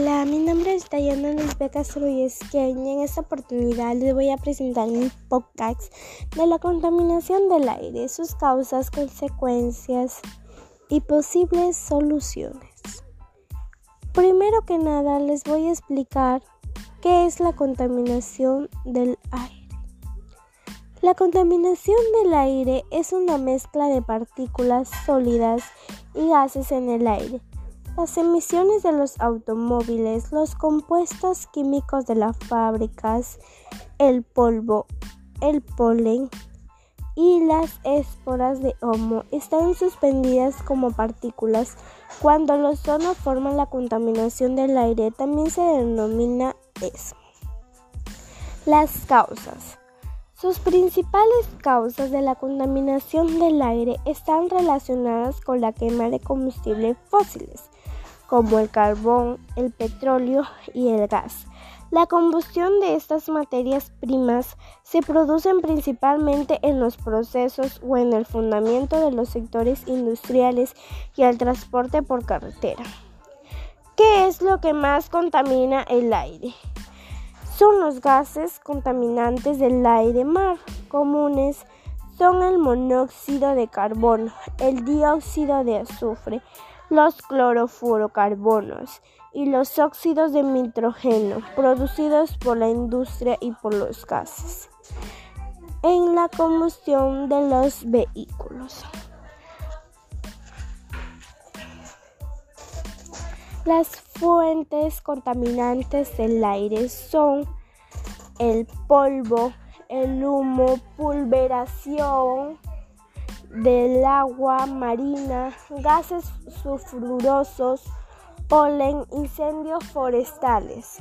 Hola, mi nombre es Dayana Lisbeca Struyesqueñ y en esta oportunidad les voy a presentar mi podcast de la contaminación del aire, sus causas, consecuencias y posibles soluciones. Primero que nada les voy a explicar qué es la contaminación del aire. La contaminación del aire es una mezcla de partículas sólidas y gases en el aire las emisiones de los automóviles, los compuestos químicos de las fábricas, el polvo, el polen y las esporas de homo están suspendidas como partículas. Cuando los ozono forman la contaminación del aire, también se denomina eso. Las causas. Sus principales causas de la contaminación del aire están relacionadas con la quema de combustibles fósiles, como el carbón, el petróleo y el gas. La combustión de estas materias primas se produce principalmente en los procesos o en el fundamento de los sectores industriales y el transporte por carretera. ¿Qué es lo que más contamina el aire? Son los gases contaminantes del aire mar comunes son el monóxido de carbono, el dióxido de azufre, los clorofurocarbonos y los óxidos de nitrógeno producidos por la industria y por los gases en la combustión de los vehículos. Las fuentes contaminantes del aire son el polvo, el humo, pulveración, del agua marina, gases sulfurosos, polen, incendios forestales.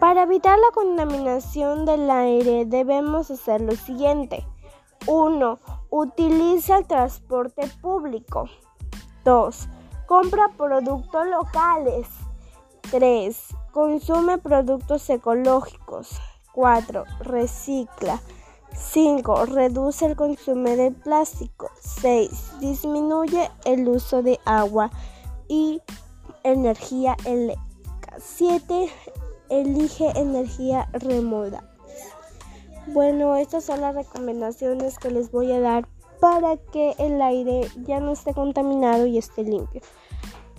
Para evitar la contaminación del aire debemos hacer lo siguiente. 1. Utiliza el transporte público. 2. Compra productos locales. 3. Consume productos ecológicos. 4. Recicla. 5. Reduce el consumo de plástico. 6. Disminuye el uso de agua y energía eléctrica. 7. Elige energía remota. Bueno, estas son las recomendaciones que les voy a dar para que el aire ya no esté contaminado y esté limpio.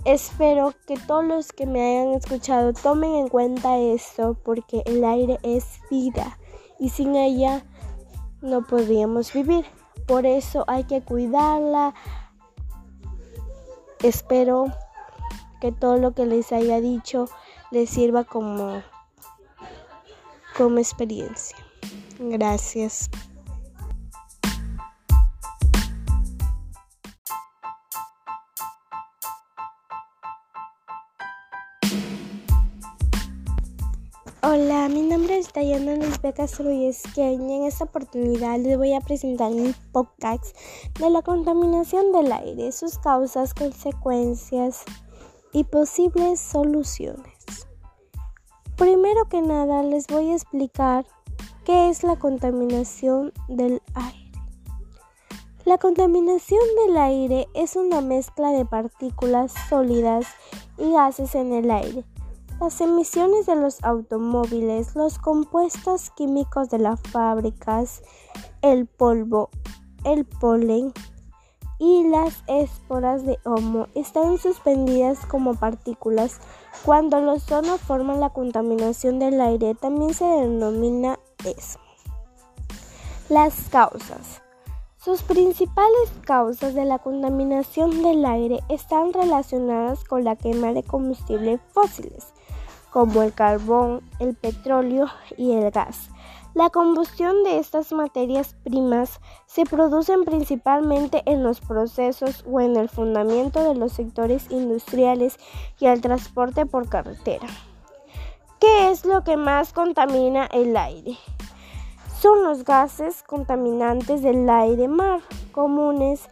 Espero que todos los que me hayan escuchado tomen en cuenta esto porque el aire es vida y sin ella no podríamos vivir. Por eso hay que cuidarla. Espero que todo lo que les haya dicho les sirva como, como experiencia. Gracias. Hola, mi nombre es Dayana Lisbeca Struyesqueñ y en esta oportunidad les voy a presentar mi podcast de la contaminación del aire, sus causas, consecuencias y posibles soluciones. Primero que nada les voy a explicar qué es la contaminación del aire. La contaminación del aire es una mezcla de partículas sólidas y gases en el aire las emisiones de los automóviles, los compuestos químicos de las fábricas, el polvo, el polen y las esporas de homo están suspendidas como partículas. Cuando los ozono forman la contaminación del aire, también se denomina eso. Las causas. Sus principales causas de la contaminación del aire están relacionadas con la quema de combustibles fósiles, como el carbón, el petróleo y el gas. La combustión de estas materias primas se produce principalmente en los procesos o en el fundamento de los sectores industriales y el transporte por carretera. ¿Qué es lo que más contamina el aire? Son los gases contaminantes del aire mar comunes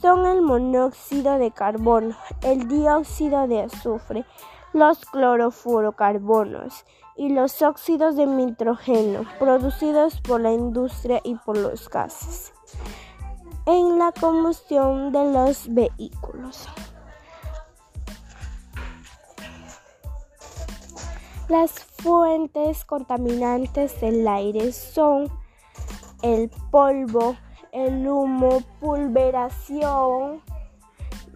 son el monóxido de carbono, el dióxido de azufre, los clorofurocarbonos y los óxidos de nitrógeno producidos por la industria y por los gases en la combustión de los vehículos. Las fuentes contaminantes del aire son el polvo, el humo, pulveración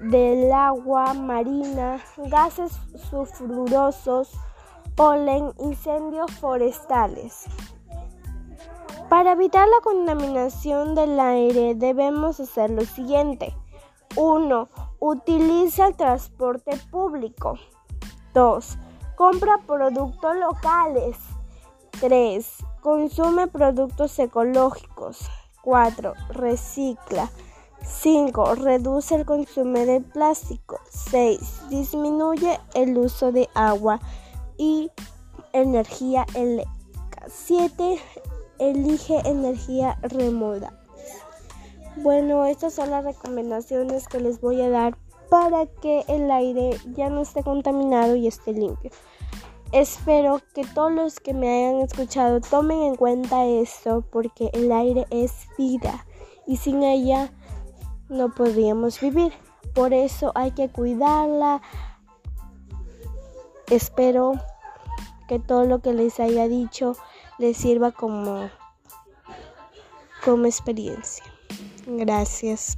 del agua marina, gases sulfurosos, polen, incendios forestales. Para evitar la contaminación del aire debemos hacer lo siguiente. 1. Utiliza el transporte público. 2. Compra productos locales. 3. Consume productos ecológicos. 4. Recicla. 5. Reduce el consumo de plástico. 6. Disminuye el uso de agua y energía eléctrica. 7. Elige energía remota. Bueno, estas son las recomendaciones que les voy a dar para que el aire ya no esté contaminado y esté limpio. Espero que todos los que me hayan escuchado tomen en cuenta esto porque el aire es vida y sin ella no podríamos vivir. Por eso hay que cuidarla. Espero que todo lo que les haya dicho les sirva como, como experiencia. Gracias.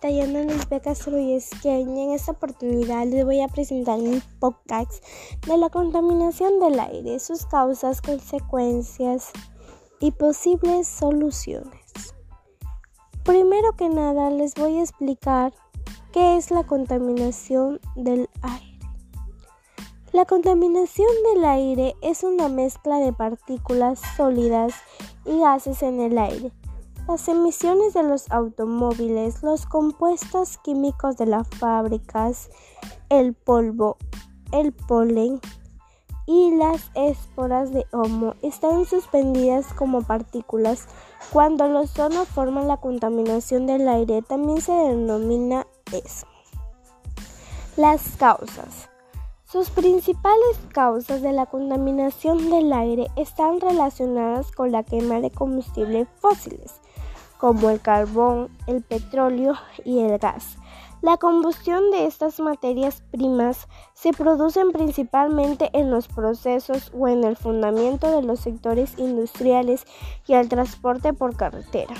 Dayana Lisbeth Castro y en esta oportunidad les voy a presentar mi podcast de la contaminación del aire, sus causas, consecuencias y posibles soluciones. Primero que nada les voy a explicar qué es la contaminación del aire. La contaminación del aire es una mezcla de partículas sólidas y gases en el aire las emisiones de los automóviles, los compuestos químicos de las fábricas, el polvo, el polen y las esporas de homo están suspendidas como partículas. Cuando los ozono forman la contaminación del aire, también se denomina eso. Las causas. Sus principales causas de la contaminación del aire están relacionadas con la quema de combustibles fósiles, como el carbón, el petróleo y el gas. La combustión de estas materias primas se produce principalmente en los procesos o en el fundamento de los sectores industriales y el transporte por carretera.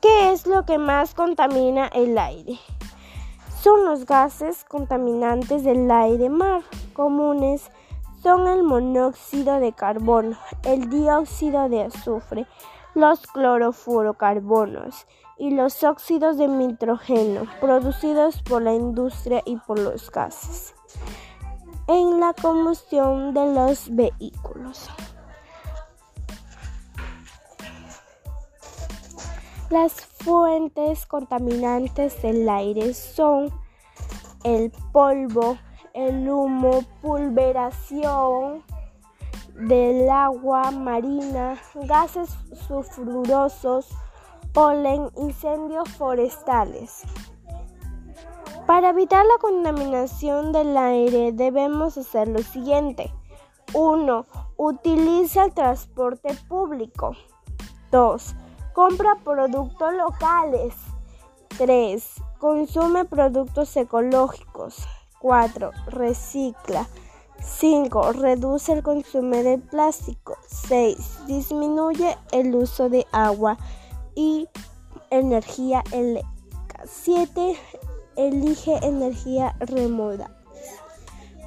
¿Qué es lo que más contamina el aire? Son los gases contaminantes del aire mar comunes son el monóxido de carbono, el dióxido de azufre, los clorofurocarbonos y los óxidos de nitrógeno producidos por la industria y por los gases en la combustión de los vehículos. Las fuentes contaminantes del aire son el polvo, el humo, pulveración, del agua marina, gases sulfurosos, polen, incendios forestales. Para evitar la contaminación del aire debemos hacer lo siguiente. 1. Utiliza el transporte público. 2. Compra productos locales. 3. Consume productos ecológicos. 4. Recicla. 5. Reduce el consumo de plástico. 6. Disminuye el uso de agua y energía eléctrica. 7. Elige energía remota.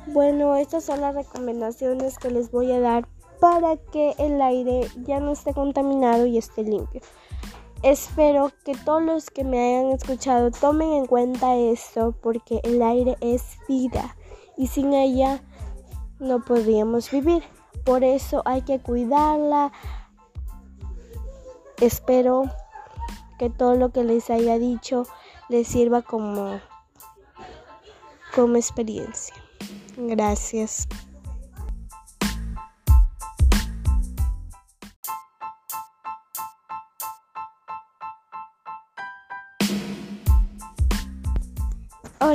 Bueno, estas son las recomendaciones que les voy a dar para que el aire ya no esté contaminado y esté limpio. Espero que todos los que me hayan escuchado tomen en cuenta esto porque el aire es vida y sin ella no podríamos vivir. Por eso hay que cuidarla. Espero que todo lo que les haya dicho les sirva como, como experiencia. Gracias.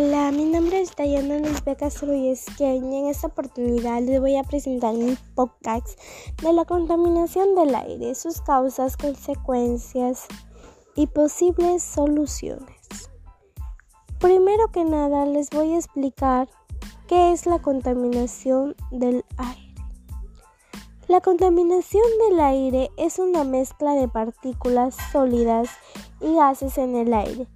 Hola, mi nombre es Dayana Lisbeth Castro y en esta oportunidad les voy a presentar mi podcast de la contaminación del aire, sus causas, consecuencias y posibles soluciones. Primero que nada les voy a explicar qué es la contaminación del aire. La contaminación del aire es una mezcla de partículas sólidas y gases en el aire.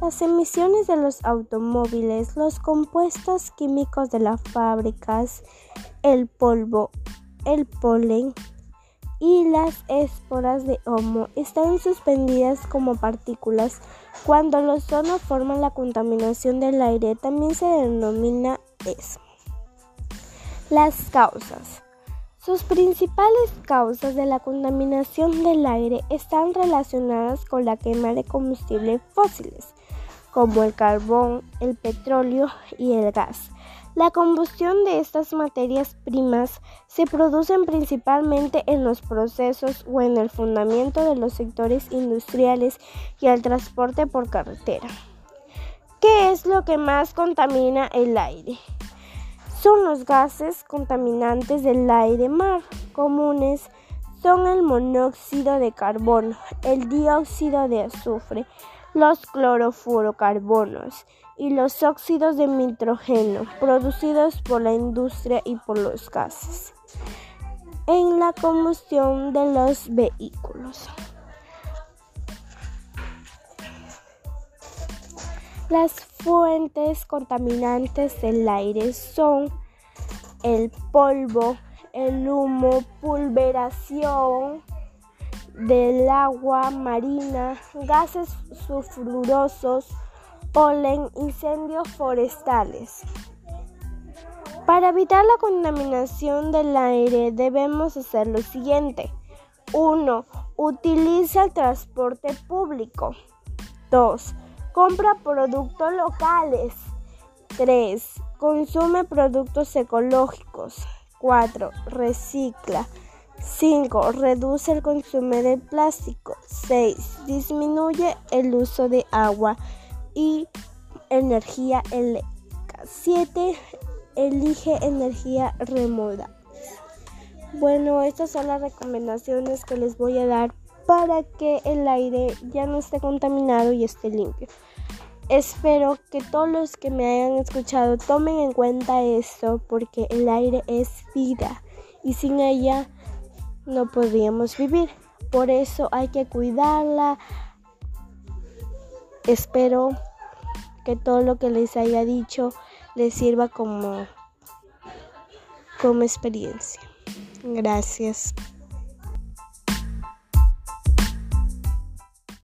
Las emisiones de los automóviles, los compuestos químicos de las fábricas, el polvo, el polen y las esporas de homo están suspendidas como partículas. Cuando los ozono forman la contaminación del aire, también se denomina eso. Las causas. Sus principales causas de la contaminación del aire están relacionadas con la quema de combustibles fósiles, como el carbón, el petróleo y el gas. La combustión de estas materias primas se produce principalmente en los procesos o en el fundamento de los sectores industriales y el transporte por carretera. ¿Qué es lo que más contamina el aire? son los gases contaminantes del aire mar comunes son el monóxido de carbono, el dióxido de azufre, los clorofurocarbonos y los óxidos de nitrógeno producidos por la industria y por los gases en la combustión de los vehículos. Las fuentes contaminantes del aire son el polvo, el humo, pulveración del agua marina, gases sulfurosos, polen, incendios forestales. Para evitar la contaminación del aire debemos hacer lo siguiente. 1. Utiliza el transporte público. 2 Compra productos locales. 3. Consume productos ecológicos. 4. Recicla. 5. Reduce el consumo de plástico. 6. Disminuye el uso de agua y energía eléctrica. 7. Elige energía remota. Bueno, estas son las recomendaciones que les voy a dar para que el aire ya no esté contaminado y esté limpio. Espero que todos los que me hayan escuchado tomen en cuenta esto porque el aire es vida y sin ella no podríamos vivir. Por eso hay que cuidarla. Espero que todo lo que les haya dicho les sirva como, como experiencia. Gracias.